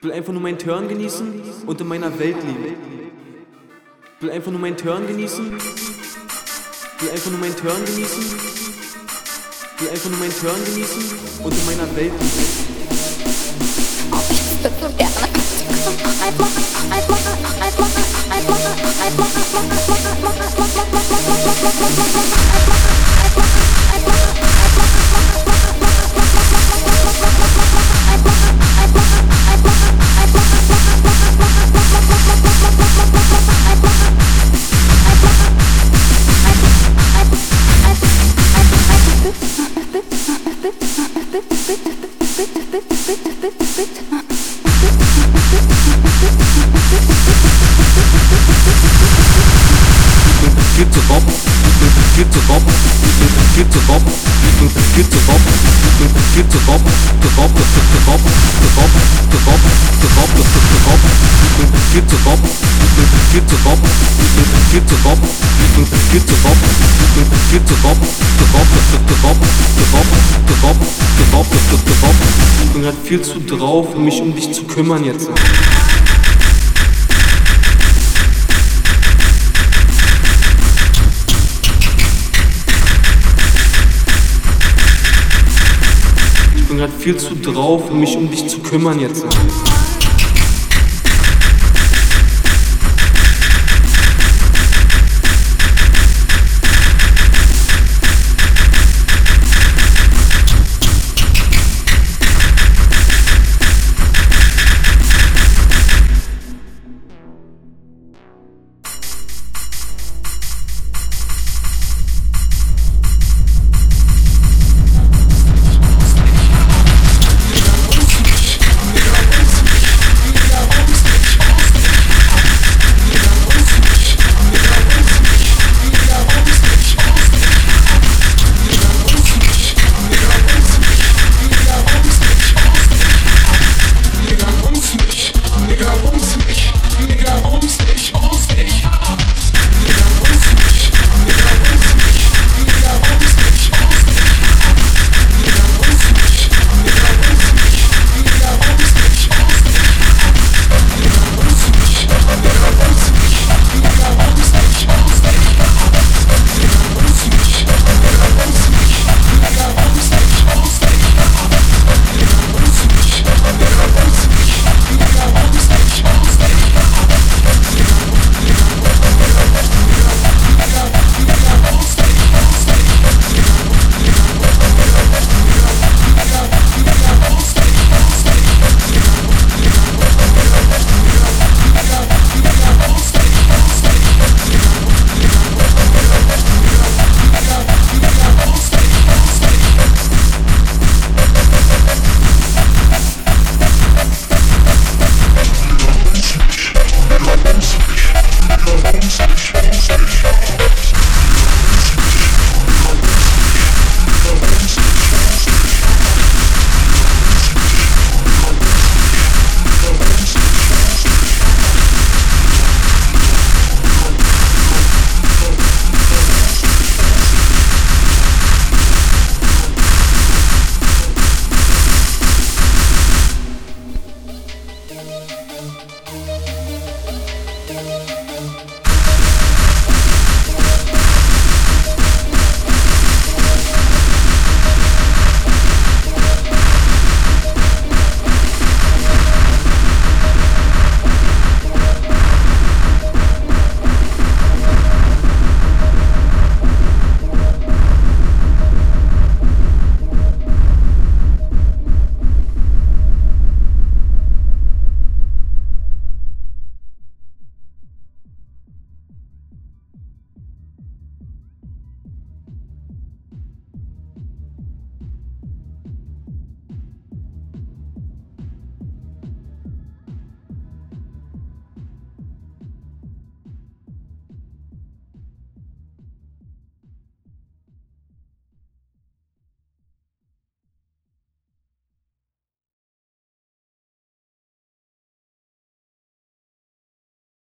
Ich will einfach nur meinen Turn genießen und in meiner Welt leben. Ich will einfach nur meinen Turn genießen. Ich will einfach nur meinen Turn genießen. Ich will einfach nur meinen Turn genießen und in meiner Welt leben. Ich bin grad viel zu drauf, um mich um dich zu kümmern jetzt. Bin grad viel zu drauf, um mich um dich zu kümmern jetzt.